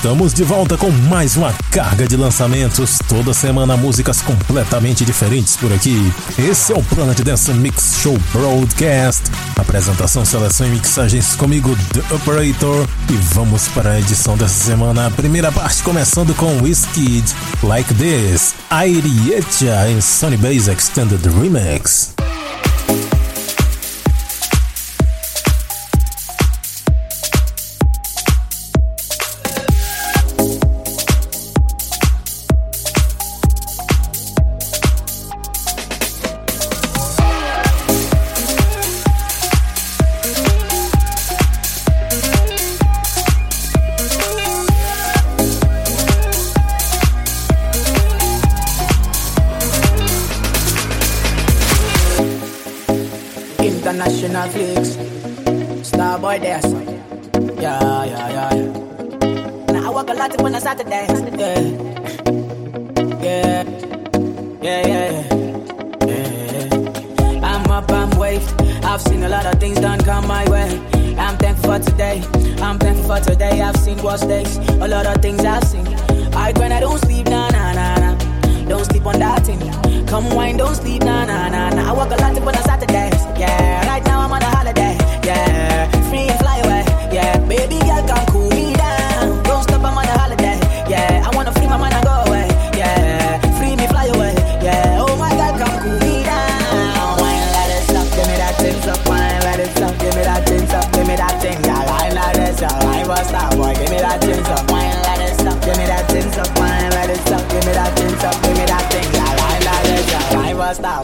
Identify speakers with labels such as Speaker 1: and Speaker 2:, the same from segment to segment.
Speaker 1: Estamos de volta com mais uma carga de lançamentos. Toda semana músicas completamente diferentes por aqui. Esse é o Planet Dance Mix Show Broadcast. Apresentação, seleção e mixagens comigo, The Operator. E vamos para a edição dessa semana. A primeira parte começando com Whiskey Like This, Airietia em Sony Base Extended Remix.
Speaker 2: international flicks. Starboy there, son. Yeah, yeah, yeah. Now I walk a lot on a Saturday. Yeah. Yeah. Yeah, yeah, yeah. I'm up, I'm waved. I've seen a lot of things done come my way. I'm thankful for today. I'm thankful for today. I've seen worse days. A lot of things I've seen.
Speaker 3: I when I don't sleep, nah, nah, nah, nah. Don't sleep on that thing. Come wine, don't sleep, nah, nah, nah, nah. I work a lot on a Saturdays, yeah. Right now I'm on a holiday, yeah. Free and fly away, yeah. Baby girl, come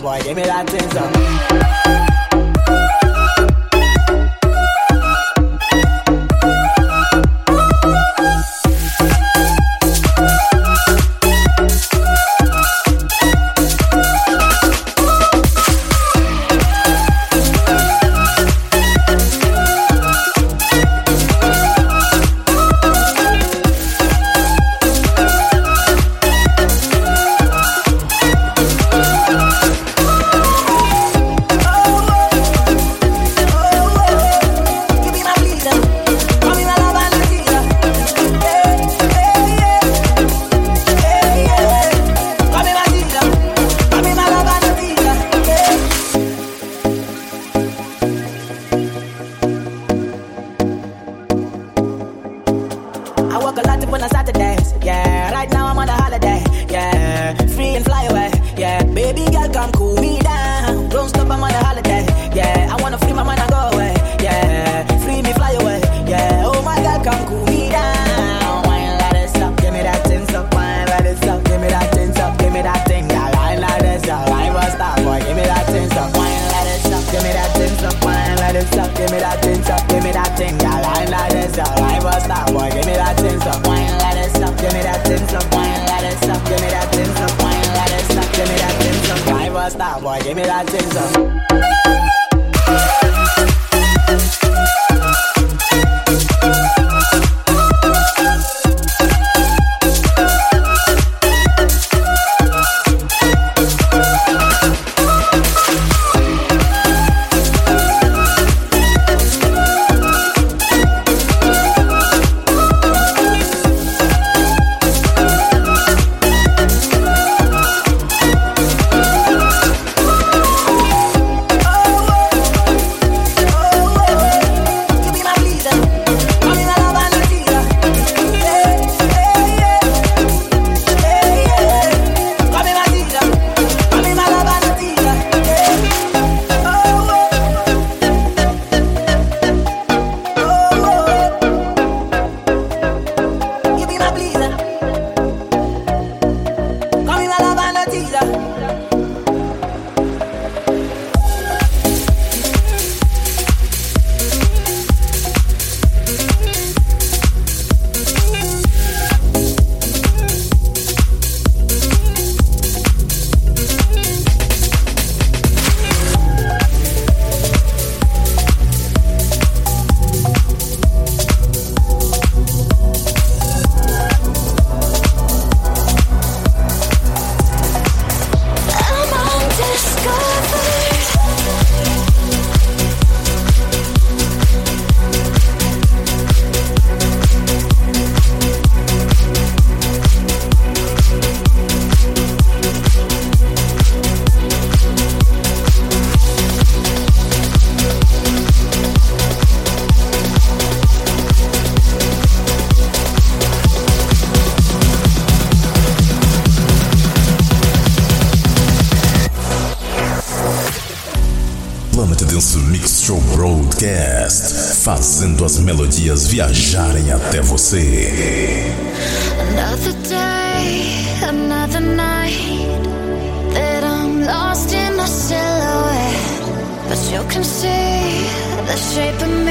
Speaker 3: boy, give me that thing, son. Fazendo
Speaker 2: as melodias viajarem até você. Another day, another night that I'm lost in my silhouette, but you can see the shape of me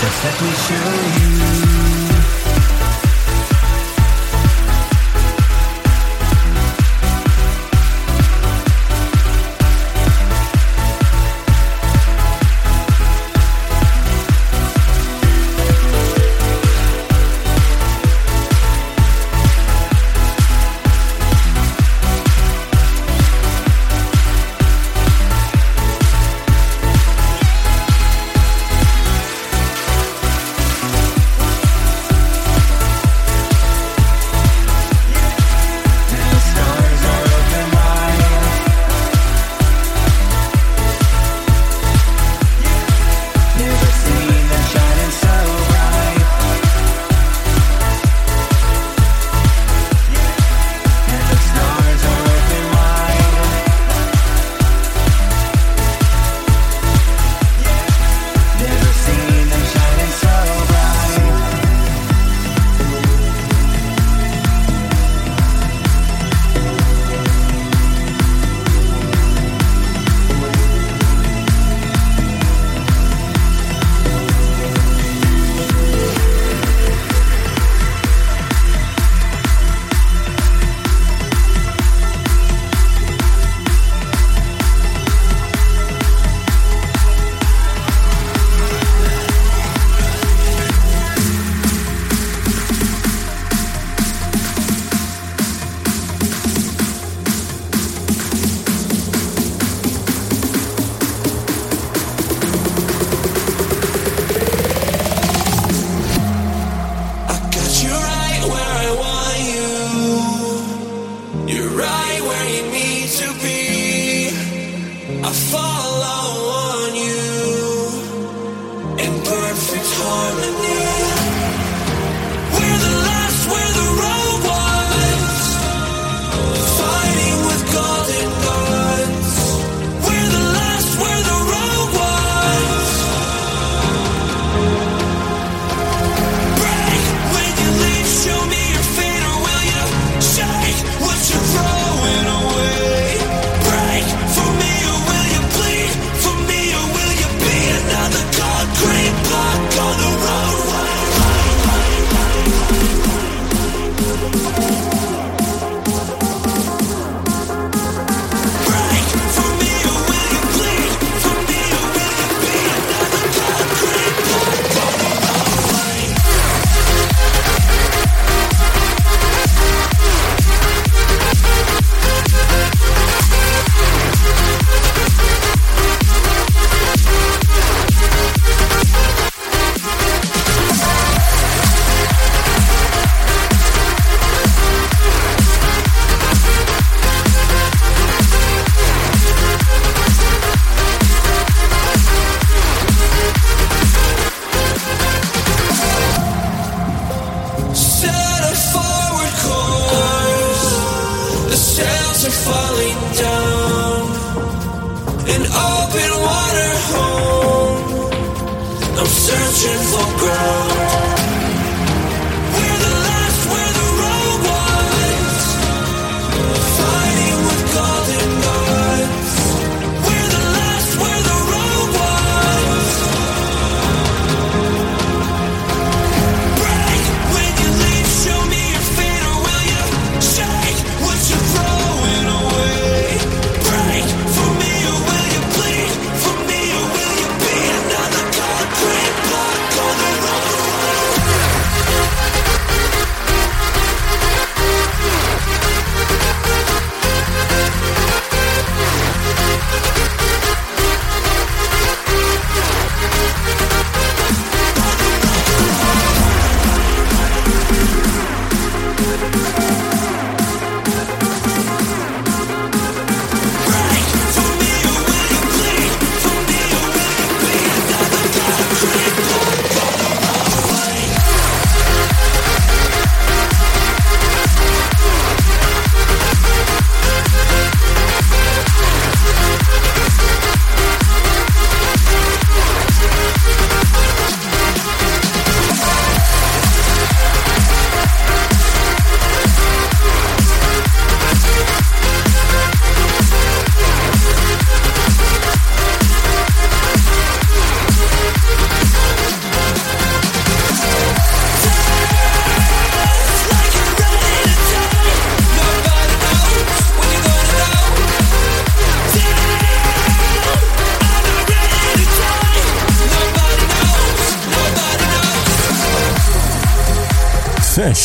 Speaker 2: Just let me show you.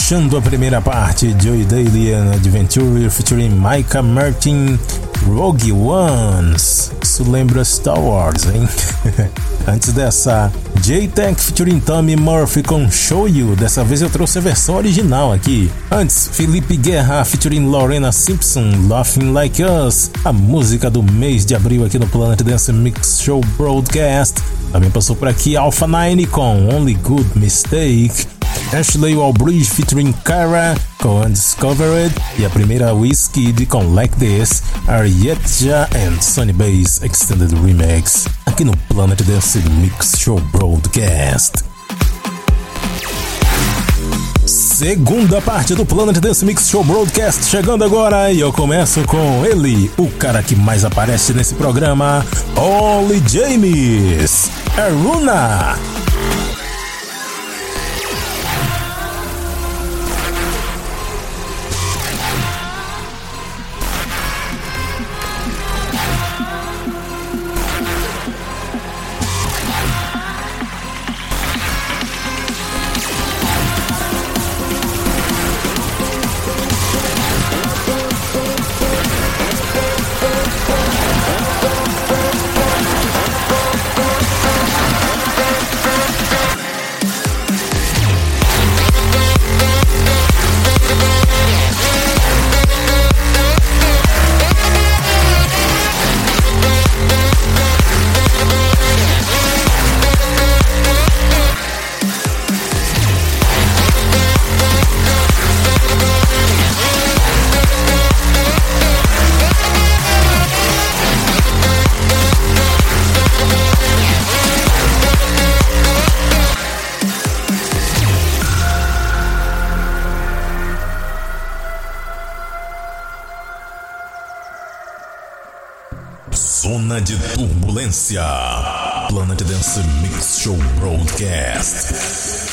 Speaker 4: Fechando a primeira parte, Joey Daly and Adventure featuring Micah Martin, Rogue Ones. Isso lembra Star Wars, hein? Antes dessa, J-Tech featuring Tommy Murphy com Show You. Dessa vez eu trouxe a versão original aqui. Antes, Felipe Guerra featuring Lorena Simpson, Laughing Like Us. A música do mês de abril aqui no Planet Dance Mix Show Broadcast. Também passou por aqui Alpha 9 com Only Good Mistake. Ashley Albridge featuring Kara com Undiscovered e a primeira Whiskey com Like This, Arietja and Sunny Bass Extended Remix aqui no Planet Dance Mix Show Broadcast. Segunda parte do Planet Dance Mix Show Broadcast chegando agora e eu começo com ele, o cara que mais aparece nesse programa, Ollie James, Aruna. Zona de turbulência. Planet Dance Mix Show Broadcast.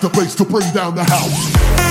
Speaker 5: to bring down the house.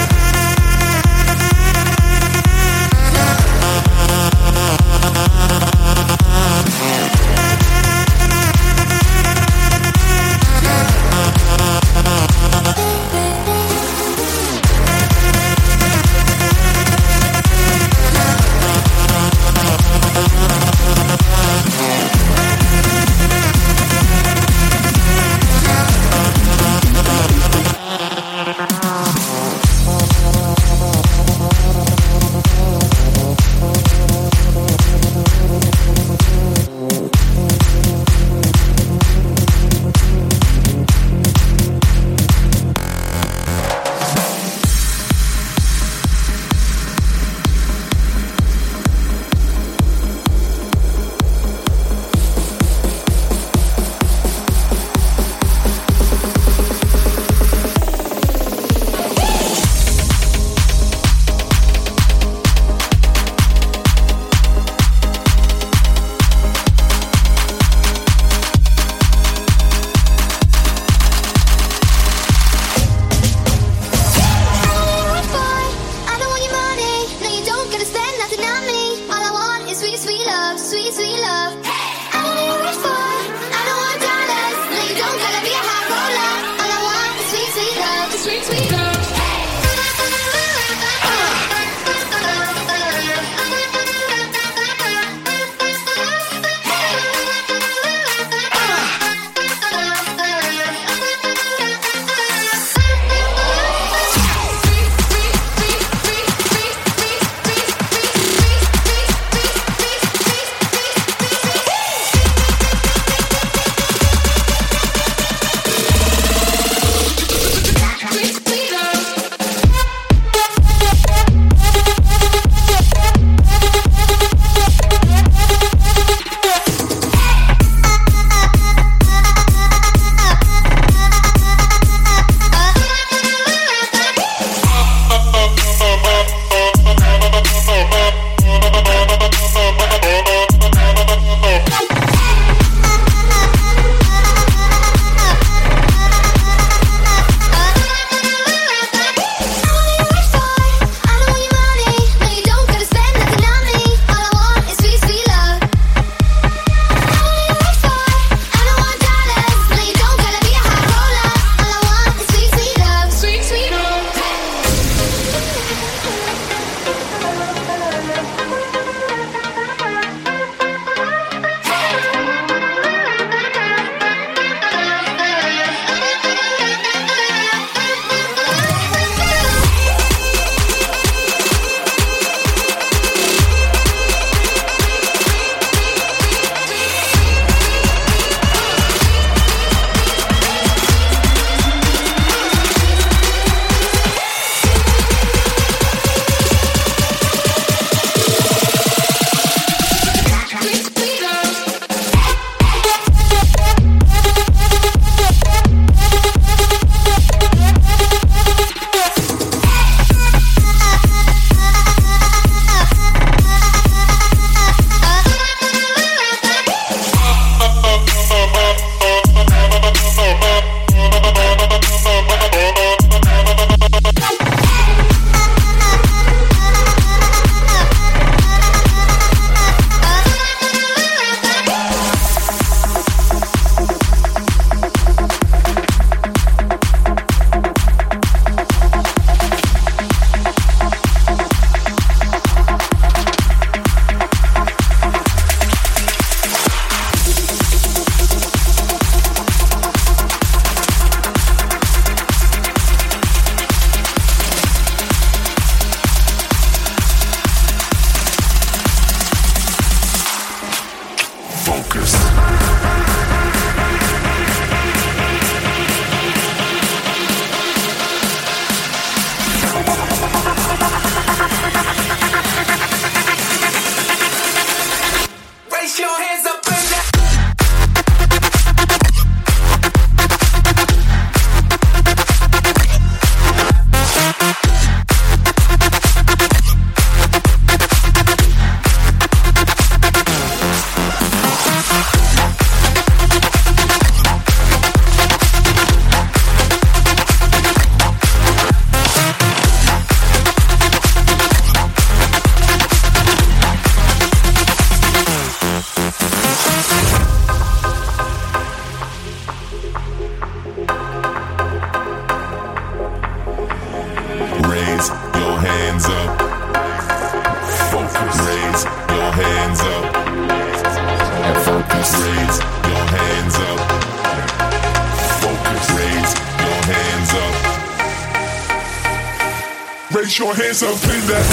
Speaker 6: Your hands up in the air.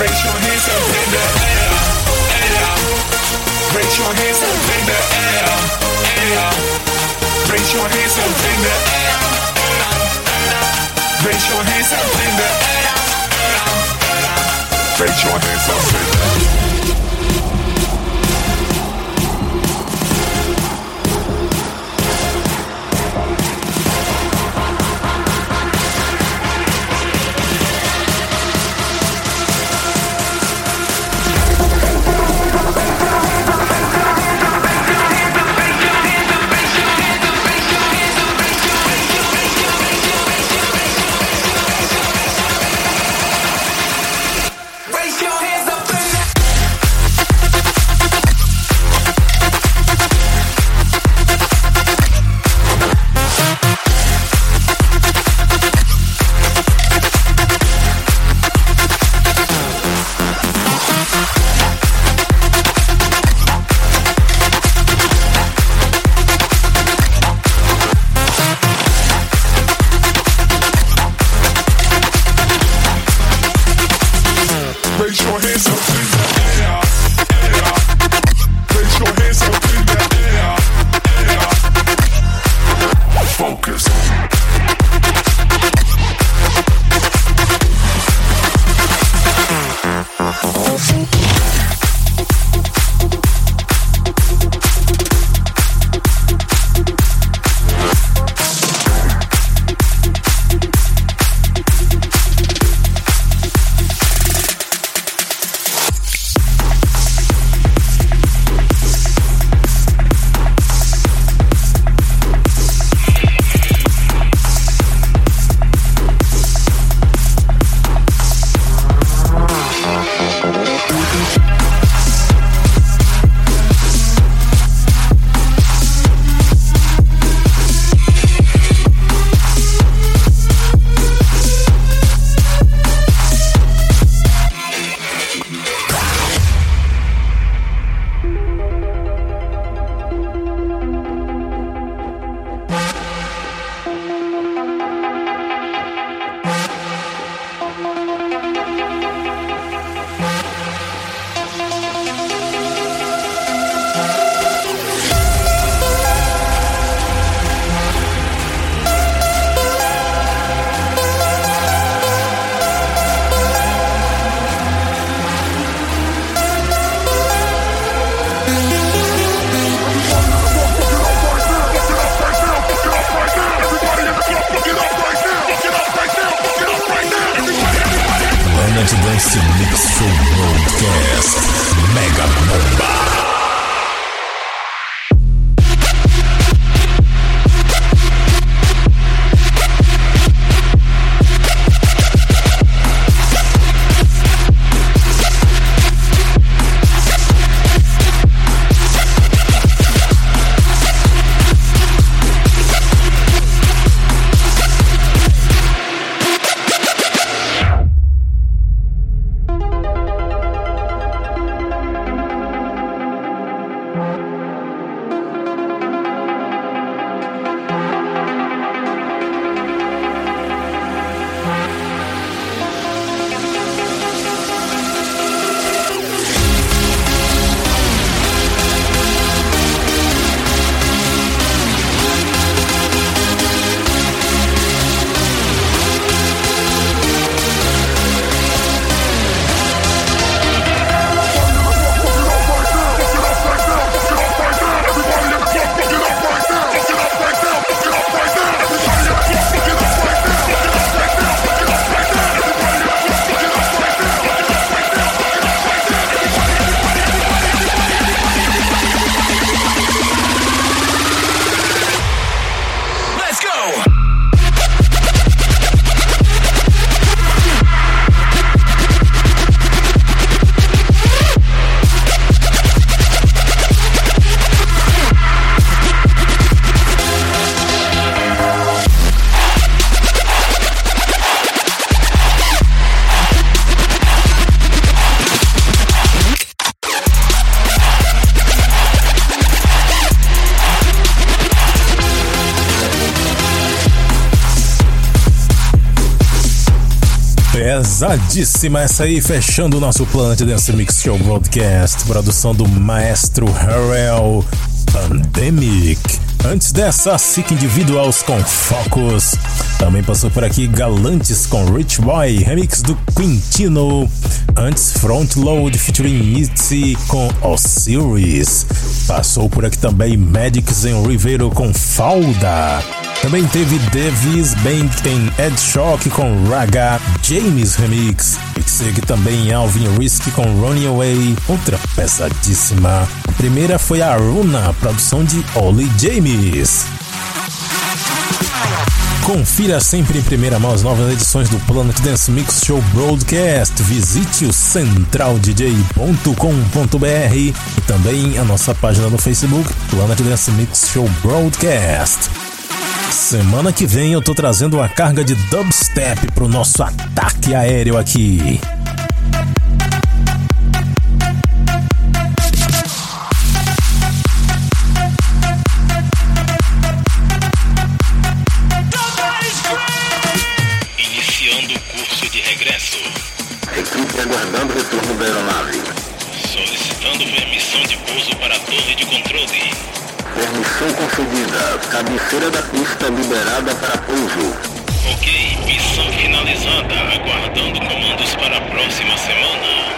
Speaker 6: Raise your hands up in the air, air. Raise your hands up in the air, air. Raise your hands up in the air, air. Raise your hands up in the air, Raise your hands up
Speaker 7: Your hands
Speaker 4: Show Broadcast. Mega Bomba. Pesadíssima essa aí, fechando o nosso Planet Dance Mix Show Broadcast, produção do maestro Harrell Pandemic. Antes dessa, Sick Individuals com Focus. Também passou por aqui Galantes com Rich Boy, remix do Quintino. Antes, Front Load featuring Mitzi com Osiris. Passou por aqui também Magic em Rivero com Falda. Também teve Davis Bank em Ed Shock com Raga, James Remix. Segue também Alvin Risk com Running Away, outra pesadíssima. A primeira foi a Runa, produção de Oli James. Confira sempre em primeira mão as novas edições do Planet Dance Mix Show Broadcast. Visite o centraldj.com.br e também a nossa página no Facebook, Planet Dance Mix Show Broadcast. Semana que vem eu tô trazendo uma carga de dubstep pro nosso ataque aéreo aqui.
Speaker 8: Permissão concedida. Cabeceira da pista liberada para pouso.
Speaker 9: Ok, missão finalizada. Aguardando comandos para a próxima semana.